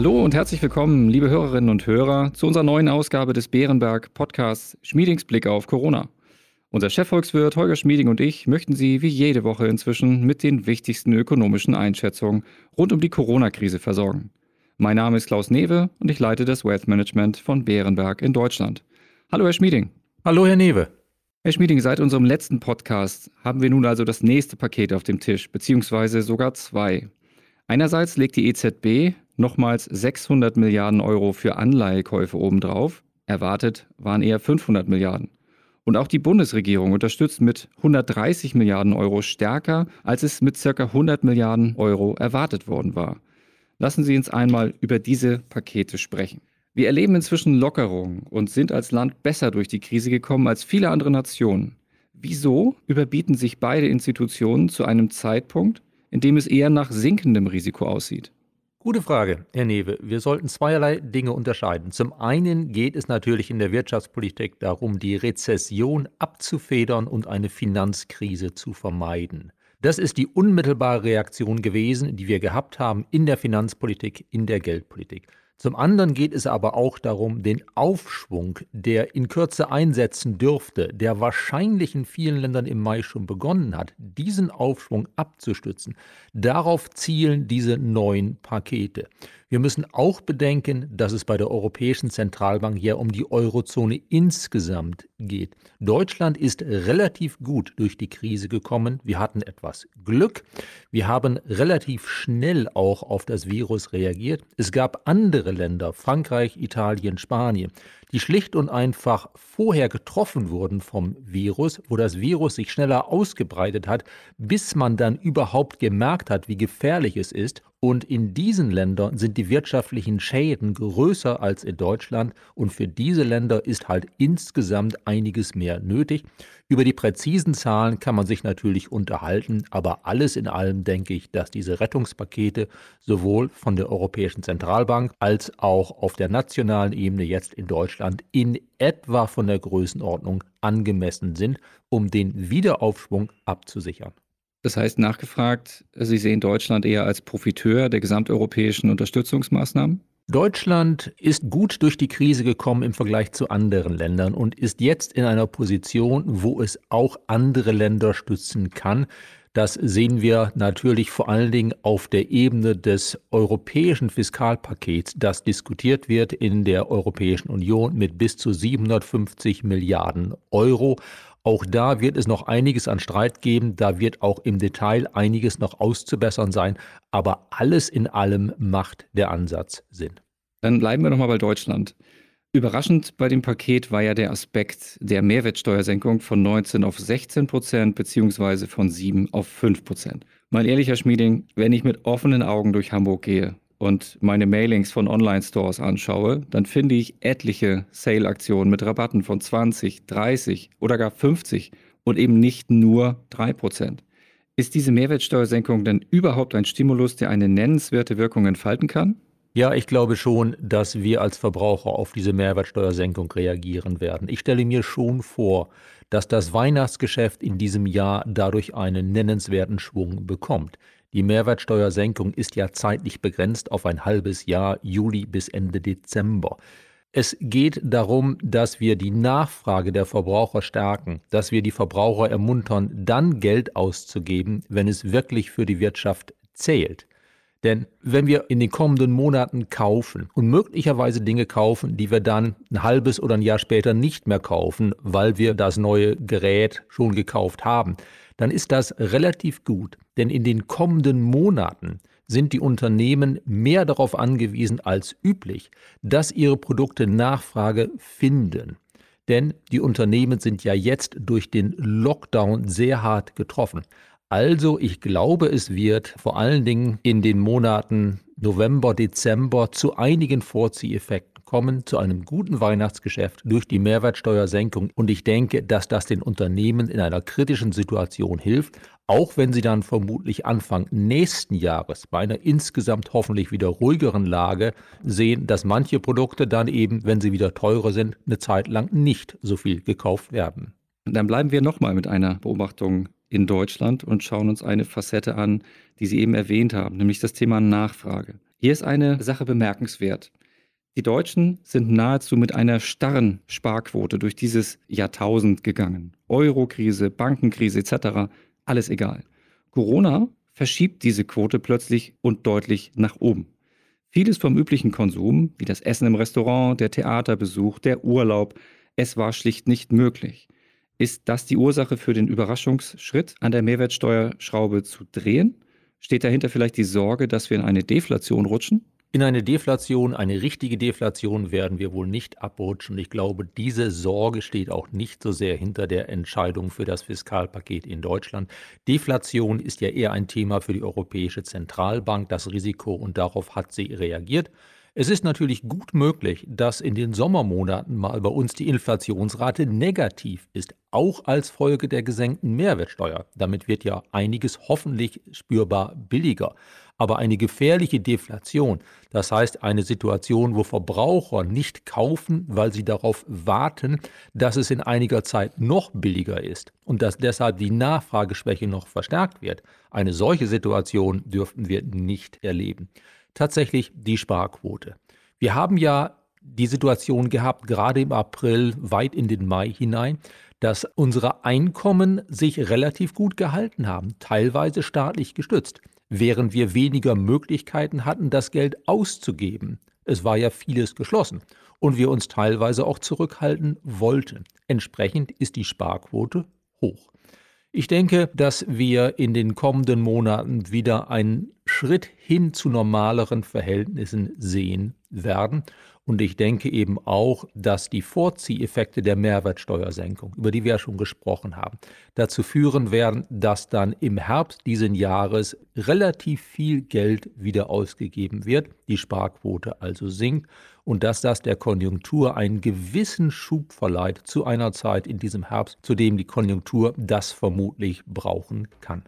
Hallo und herzlich willkommen, liebe Hörerinnen und Hörer, zu unserer neuen Ausgabe des Bärenberg Podcasts Schmiedings Blick auf Corona. Unser Chefvolkswirt Holger Schmieding und ich möchten Sie wie jede Woche inzwischen mit den wichtigsten ökonomischen Einschätzungen rund um die Corona-Krise versorgen. Mein Name ist Klaus Newe und ich leite das Wealth Management von Bärenberg in Deutschland. Hallo, Herr Schmieding. Hallo, Herr Newe. Herr Schmieding, seit unserem letzten Podcast haben wir nun also das nächste Paket auf dem Tisch, beziehungsweise sogar zwei. Einerseits legt die EZB nochmals 600 Milliarden Euro für Anleihekäufe obendrauf. Erwartet waren eher 500 Milliarden. Und auch die Bundesregierung unterstützt mit 130 Milliarden Euro stärker, als es mit ca. 100 Milliarden Euro erwartet worden war. Lassen Sie uns einmal über diese Pakete sprechen. Wir erleben inzwischen Lockerungen und sind als Land besser durch die Krise gekommen als viele andere Nationen. Wieso überbieten sich beide Institutionen zu einem Zeitpunkt, in dem es eher nach sinkendem Risiko aussieht? Gute Frage, Herr Newe. Wir sollten zweierlei Dinge unterscheiden. Zum einen geht es natürlich in der Wirtschaftspolitik darum, die Rezession abzufedern und eine Finanzkrise zu vermeiden. Das ist die unmittelbare Reaktion gewesen, die wir gehabt haben in der Finanzpolitik, in der Geldpolitik. Zum anderen geht es aber auch darum, den Aufschwung, der in Kürze einsetzen dürfte, der wahrscheinlich in vielen Ländern im Mai schon begonnen hat, diesen Aufschwung abzustützen. Darauf zielen diese neuen Pakete. Wir müssen auch bedenken, dass es bei der Europäischen Zentralbank ja um die Eurozone insgesamt geht. Deutschland ist relativ gut durch die Krise gekommen. Wir hatten etwas Glück. Wir haben relativ schnell auch auf das Virus reagiert. Es gab andere Länder, Frankreich, Italien, Spanien, die schlicht und einfach vorher getroffen wurden vom Virus, wo das Virus sich schneller ausgebreitet hat, bis man dann überhaupt gemerkt hat, wie gefährlich es ist. Und in diesen Ländern sind die wirtschaftlichen Schäden größer als in Deutschland. Und für diese Länder ist halt insgesamt einiges mehr nötig. Über die präzisen Zahlen kann man sich natürlich unterhalten, aber alles in allem denke ich, dass diese Rettungspakete sowohl von der Europäischen Zentralbank als auch auf der nationalen Ebene jetzt in Deutschland in etwa von der Größenordnung angemessen sind, um den Wiederaufschwung abzusichern. Das heißt, nachgefragt, Sie sehen Deutschland eher als Profiteur der gesamteuropäischen Unterstützungsmaßnahmen? Deutschland ist gut durch die Krise gekommen im Vergleich zu anderen Ländern und ist jetzt in einer Position, wo es auch andere Länder stützen kann. Das sehen wir natürlich vor allen Dingen auf der Ebene des europäischen Fiskalpakets, das diskutiert wird in der Europäischen Union mit bis zu 750 Milliarden Euro. Auch da wird es noch einiges an Streit geben, da wird auch im Detail einiges noch auszubessern sein, aber alles in allem macht der Ansatz Sinn. Dann bleiben wir nochmal bei Deutschland. Überraschend bei dem Paket war ja der Aspekt der Mehrwertsteuersenkung von 19 auf 16 Prozent beziehungsweise von 7 auf 5 Prozent. Mein ehrlicher Schmieding, wenn ich mit offenen Augen durch Hamburg gehe und meine Mailings von Online-Stores anschaue, dann finde ich etliche Sale-Aktionen mit Rabatten von 20, 30 oder gar 50 und eben nicht nur 3%. Ist diese Mehrwertsteuersenkung denn überhaupt ein Stimulus, der eine nennenswerte Wirkung entfalten kann? Ja, ich glaube schon, dass wir als Verbraucher auf diese Mehrwertsteuersenkung reagieren werden. Ich stelle mir schon vor, dass das Weihnachtsgeschäft in diesem Jahr dadurch einen nennenswerten Schwung bekommt. Die Mehrwertsteuersenkung ist ja zeitlich begrenzt auf ein halbes Jahr, Juli bis Ende Dezember. Es geht darum, dass wir die Nachfrage der Verbraucher stärken, dass wir die Verbraucher ermuntern, dann Geld auszugeben, wenn es wirklich für die Wirtschaft zählt. Denn wenn wir in den kommenden Monaten kaufen und möglicherweise Dinge kaufen, die wir dann ein halbes oder ein Jahr später nicht mehr kaufen, weil wir das neue Gerät schon gekauft haben, dann ist das relativ gut. Denn in den kommenden Monaten sind die Unternehmen mehr darauf angewiesen als üblich, dass ihre Produkte Nachfrage finden. Denn die Unternehmen sind ja jetzt durch den Lockdown sehr hart getroffen. Also ich glaube, es wird vor allen Dingen in den Monaten November, Dezember zu einigen Vorzieheffekten kommen, zu einem guten Weihnachtsgeschäft durch die Mehrwertsteuersenkung. Und ich denke, dass das den Unternehmen in einer kritischen Situation hilft, auch wenn sie dann vermutlich Anfang nächsten Jahres bei einer insgesamt hoffentlich wieder ruhigeren Lage sehen, dass manche Produkte dann eben, wenn sie wieder teurer sind, eine Zeit lang nicht so viel gekauft werden. Dann bleiben wir nochmal mit einer Beobachtung in Deutschland und schauen uns eine Facette an, die Sie eben erwähnt haben, nämlich das Thema Nachfrage. Hier ist eine Sache bemerkenswert. Die Deutschen sind nahezu mit einer starren Sparquote durch dieses Jahrtausend gegangen. Eurokrise, Bankenkrise etc., alles egal. Corona verschiebt diese Quote plötzlich und deutlich nach oben. Vieles vom üblichen Konsum, wie das Essen im Restaurant, der Theaterbesuch, der Urlaub, es war schlicht nicht möglich. Ist das die Ursache für den Überraschungsschritt, an der Mehrwertsteuerschraube zu drehen? Steht dahinter vielleicht die Sorge, dass wir in eine Deflation rutschen? In eine Deflation, eine richtige Deflation werden wir wohl nicht abrutschen. Ich glaube, diese Sorge steht auch nicht so sehr hinter der Entscheidung für das Fiskalpaket in Deutschland. Deflation ist ja eher ein Thema für die Europäische Zentralbank, das Risiko, und darauf hat sie reagiert. Es ist natürlich gut möglich, dass in den Sommermonaten mal bei uns die Inflationsrate negativ ist, auch als Folge der gesenkten Mehrwertsteuer. Damit wird ja einiges hoffentlich spürbar billiger. Aber eine gefährliche Deflation, das heißt eine Situation, wo Verbraucher nicht kaufen, weil sie darauf warten, dass es in einiger Zeit noch billiger ist und dass deshalb die Nachfrageschwäche noch verstärkt wird, eine solche Situation dürften wir nicht erleben tatsächlich die Sparquote. Wir haben ja die Situation gehabt, gerade im April, weit in den Mai hinein, dass unsere Einkommen sich relativ gut gehalten haben, teilweise staatlich gestützt, während wir weniger Möglichkeiten hatten, das Geld auszugeben. Es war ja vieles geschlossen und wir uns teilweise auch zurückhalten wollten. Entsprechend ist die Sparquote hoch. Ich denke, dass wir in den kommenden Monaten wieder einen Schritt hin zu normaleren Verhältnissen sehen werden. Und ich denke eben auch, dass die Vorzieheffekte der Mehrwertsteuersenkung, über die wir ja schon gesprochen haben, dazu führen werden, dass dann im Herbst diesen Jahres relativ viel Geld wieder ausgegeben wird, die Sparquote also sinkt und dass das der Konjunktur einen gewissen Schub verleiht zu einer Zeit in diesem Herbst, zu dem die Konjunktur das vermutlich brauchen kann.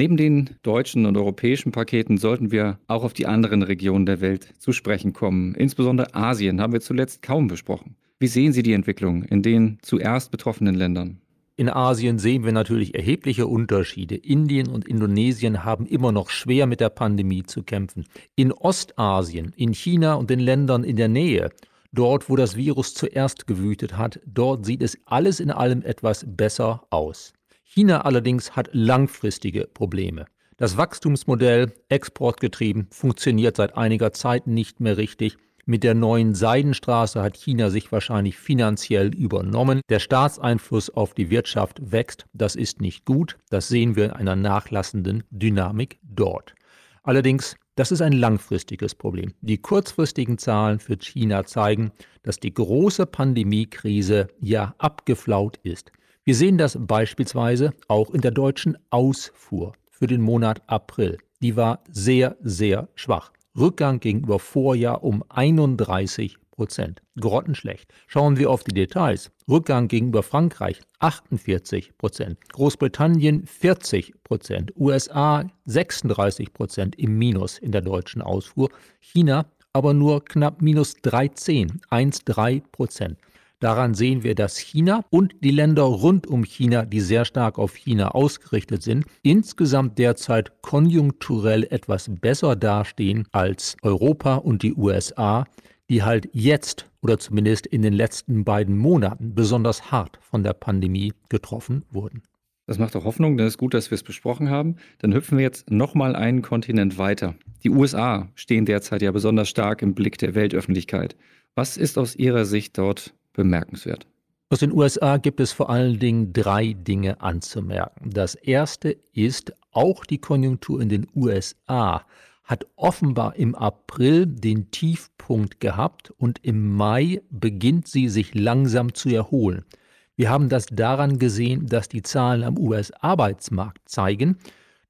Neben den deutschen und europäischen Paketen sollten wir auch auf die anderen Regionen der Welt zu sprechen kommen. Insbesondere Asien haben wir zuletzt kaum besprochen. Wie sehen Sie die Entwicklung in den zuerst betroffenen Ländern? In Asien sehen wir natürlich erhebliche Unterschiede. Indien und Indonesien haben immer noch schwer mit der Pandemie zu kämpfen. In Ostasien, in China und den Ländern in der Nähe, dort wo das Virus zuerst gewütet hat, dort sieht es alles in allem etwas besser aus. China allerdings hat langfristige Probleme. Das Wachstumsmodell, exportgetrieben, funktioniert seit einiger Zeit nicht mehr richtig. Mit der neuen Seidenstraße hat China sich wahrscheinlich finanziell übernommen. Der Staatseinfluss auf die Wirtschaft wächst. Das ist nicht gut. Das sehen wir in einer nachlassenden Dynamik dort. Allerdings, das ist ein langfristiges Problem. Die kurzfristigen Zahlen für China zeigen, dass die große Pandemiekrise ja abgeflaut ist. Wir sehen das beispielsweise auch in der deutschen Ausfuhr für den Monat April. Die war sehr, sehr schwach. Rückgang gegenüber Vorjahr um 31 Prozent. Grottenschlecht. Schauen wir auf die Details. Rückgang gegenüber Frankreich 48 Prozent. Großbritannien 40 Prozent. USA 36 Prozent im Minus in der deutschen Ausfuhr. China aber nur knapp minus 13, 1,3 Prozent. Daran sehen wir, dass China und die Länder rund um China, die sehr stark auf China ausgerichtet sind, insgesamt derzeit konjunkturell etwas besser dastehen als Europa und die USA, die halt jetzt oder zumindest in den letzten beiden Monaten besonders hart von der Pandemie getroffen wurden. Das macht auch Hoffnung, denn es ist gut, dass wir es besprochen haben. Dann hüpfen wir jetzt nochmal einen Kontinent weiter. Die USA stehen derzeit ja besonders stark im Blick der Weltöffentlichkeit. Was ist aus Ihrer Sicht dort bemerkenswert. Aus den USA gibt es vor allen Dingen drei Dinge anzumerken. Das erste ist, auch die Konjunktur in den USA hat offenbar im April den Tiefpunkt gehabt und im Mai beginnt sie sich langsam zu erholen. Wir haben das daran gesehen, dass die Zahlen am US-Arbeitsmarkt zeigen,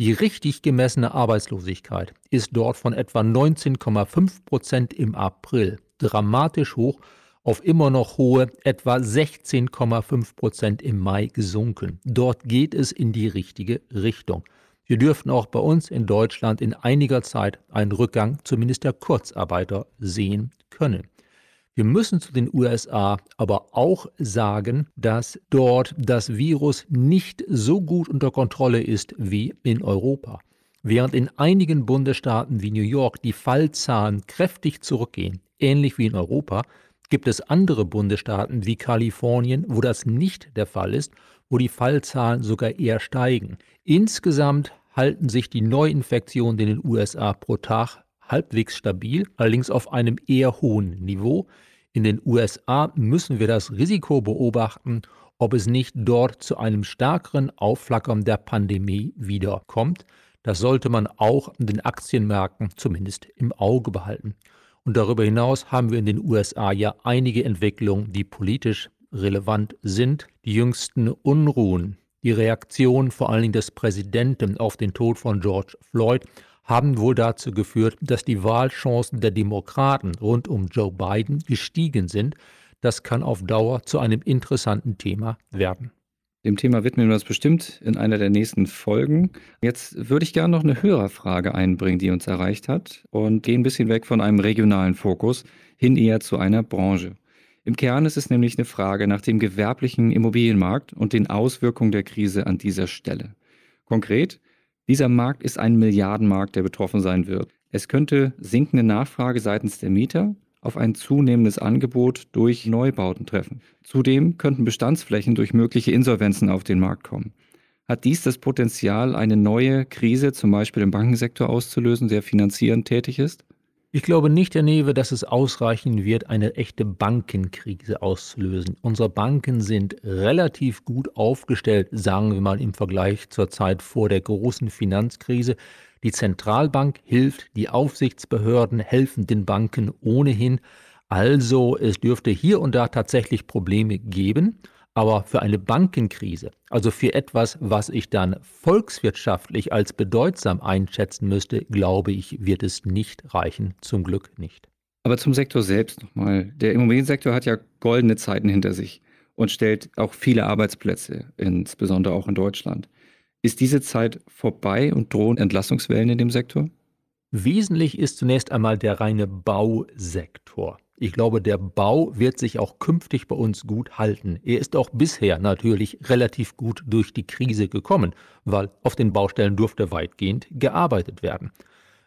die richtig gemessene Arbeitslosigkeit ist dort von etwa 19,5 Prozent im April dramatisch hoch auf immer noch hohe etwa 16,5 Prozent im Mai gesunken. Dort geht es in die richtige Richtung. Wir dürften auch bei uns in Deutschland in einiger Zeit einen Rückgang zumindest der Kurzarbeiter sehen können. Wir müssen zu den USA aber auch sagen, dass dort das Virus nicht so gut unter Kontrolle ist wie in Europa. Während in einigen Bundesstaaten wie New York die Fallzahlen kräftig zurückgehen, ähnlich wie in Europa, gibt es andere Bundesstaaten wie Kalifornien, wo das nicht der Fall ist, wo die Fallzahlen sogar eher steigen. Insgesamt halten sich die Neuinfektionen in den USA pro Tag halbwegs stabil, allerdings auf einem eher hohen Niveau. In den USA müssen wir das Risiko beobachten, ob es nicht dort zu einem stärkeren Aufflackern der Pandemie wiederkommt. Das sollte man auch an den Aktienmärkten zumindest im Auge behalten. Und darüber hinaus haben wir in den USA ja einige Entwicklungen, die politisch relevant sind. Die jüngsten Unruhen, die Reaktion vor allen Dingen des Präsidenten auf den Tod von George Floyd haben wohl dazu geführt, dass die Wahlchancen der Demokraten rund um Joe Biden gestiegen sind. Das kann auf Dauer zu einem interessanten Thema werden. Dem Thema widmen wir uns bestimmt in einer der nächsten Folgen. Jetzt würde ich gerne noch eine Hörerfrage einbringen, die uns erreicht hat und gehen ein bisschen weg von einem regionalen Fokus hin eher zu einer Branche. Im Kern ist es nämlich eine Frage nach dem gewerblichen Immobilienmarkt und den Auswirkungen der Krise an dieser Stelle. Konkret, dieser Markt ist ein Milliardenmarkt, der betroffen sein wird. Es könnte sinkende Nachfrage seitens der Mieter auf ein zunehmendes Angebot durch Neubauten treffen. Zudem könnten Bestandsflächen durch mögliche Insolvenzen auf den Markt kommen. Hat dies das Potenzial, eine neue Krise zum Beispiel im Bankensektor auszulösen, der finanzierend tätig ist? Ich glaube nicht, Herr Newe, dass es ausreichen wird, eine echte Bankenkrise auszulösen. Unsere Banken sind relativ gut aufgestellt, sagen wir mal im Vergleich zur Zeit vor der großen Finanzkrise. Die Zentralbank hilft, die Aufsichtsbehörden helfen den Banken ohnehin. Also es dürfte hier und da tatsächlich Probleme geben. Aber für eine Bankenkrise, also für etwas, was ich dann volkswirtschaftlich als bedeutsam einschätzen müsste, glaube ich, wird es nicht reichen. Zum Glück nicht. Aber zum Sektor selbst nochmal. Der Immobiliensektor hat ja goldene Zeiten hinter sich und stellt auch viele Arbeitsplätze, insbesondere auch in Deutschland. Ist diese Zeit vorbei und drohen Entlassungswellen in dem Sektor? Wesentlich ist zunächst einmal der reine Bausektor. Ich glaube, der Bau wird sich auch künftig bei uns gut halten. Er ist auch bisher natürlich relativ gut durch die Krise gekommen, weil auf den Baustellen durfte weitgehend gearbeitet werden.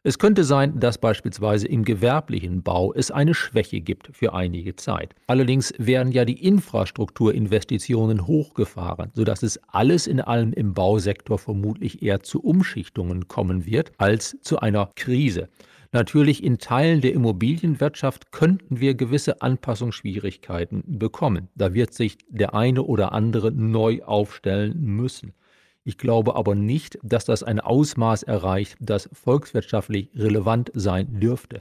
Es könnte sein, dass beispielsweise im gewerblichen Bau es eine Schwäche gibt für einige Zeit. Allerdings werden ja die Infrastrukturinvestitionen hochgefahren, sodass es alles in allem im Bausektor vermutlich eher zu Umschichtungen kommen wird als zu einer Krise. Natürlich in Teilen der Immobilienwirtschaft könnten wir gewisse Anpassungsschwierigkeiten bekommen. Da wird sich der eine oder andere neu aufstellen müssen. Ich glaube aber nicht, dass das ein Ausmaß erreicht, das volkswirtschaftlich relevant sein dürfte.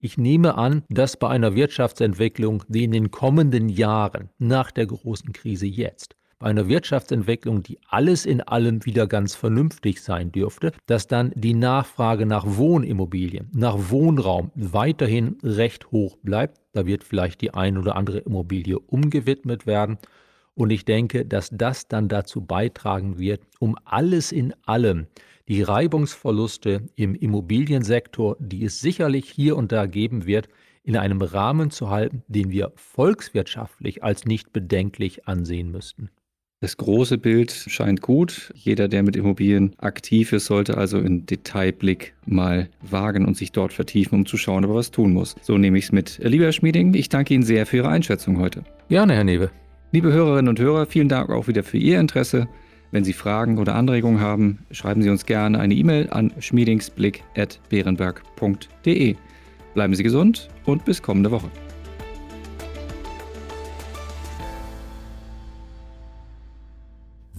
Ich nehme an, dass bei einer Wirtschaftsentwicklung, die in den kommenden Jahren nach der großen Krise jetzt bei einer Wirtschaftsentwicklung, die alles in allem wieder ganz vernünftig sein dürfte, dass dann die Nachfrage nach Wohnimmobilien, nach Wohnraum weiterhin recht hoch bleibt. Da wird vielleicht die ein oder andere Immobilie umgewidmet werden. Und ich denke, dass das dann dazu beitragen wird, um alles in allem die Reibungsverluste im Immobiliensektor, die es sicherlich hier und da geben wird, in einem Rahmen zu halten, den wir volkswirtschaftlich als nicht bedenklich ansehen müssten. Das große Bild scheint gut. Jeder, der mit Immobilien aktiv ist, sollte also einen Detailblick mal wagen und sich dort vertiefen, um zu schauen, ob er was tun muss. So nehme ich es mit. Lieber Herr Schmieding, ich danke Ihnen sehr für Ihre Einschätzung heute. Gerne, Herr Newe. Liebe Hörerinnen und Hörer, vielen Dank auch wieder für Ihr Interesse. Wenn Sie Fragen oder Anregungen haben, schreiben Sie uns gerne eine E-Mail an schmiedingsblick.beerenberg.de. Bleiben Sie gesund und bis kommende Woche.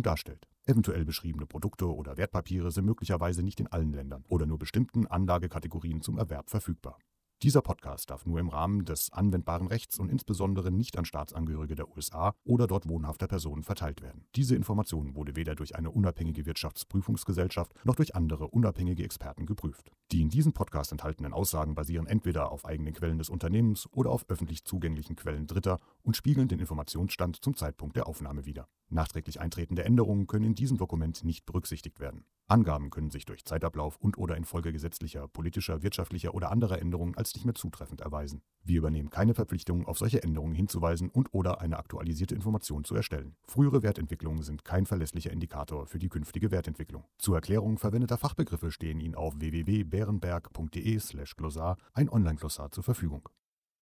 Bewertung darstellt. Eventuell beschriebene Produkte oder Wertpapiere sind möglicherweise nicht in allen Ländern oder nur bestimmten Anlagekategorien zum Erwerb verfügbar. Dieser Podcast darf nur im Rahmen des anwendbaren Rechts und insbesondere nicht an Staatsangehörige der USA oder dort wohnhafter Personen verteilt werden. Diese Information wurde weder durch eine unabhängige Wirtschaftsprüfungsgesellschaft noch durch andere unabhängige Experten geprüft. Die in diesem Podcast enthaltenen Aussagen basieren entweder auf eigenen Quellen des Unternehmens oder auf öffentlich zugänglichen Quellen Dritter und spiegeln den Informationsstand zum Zeitpunkt der Aufnahme wider. Nachträglich eintretende Änderungen können in diesem Dokument nicht berücksichtigt werden. Angaben können sich durch Zeitablauf und/oder infolge gesetzlicher, politischer, wirtschaftlicher oder anderer Änderungen als nicht mehr zutreffend erweisen. Wir übernehmen keine Verpflichtung, auf solche Änderungen hinzuweisen und/oder eine aktualisierte Information zu erstellen. Frühere Wertentwicklungen sind kein verlässlicher Indikator für die künftige Wertentwicklung. Zur Erklärung verwendeter Fachbegriffe stehen Ihnen auf www.bärenberg.de/glossar ein Online-Glossar zur Verfügung.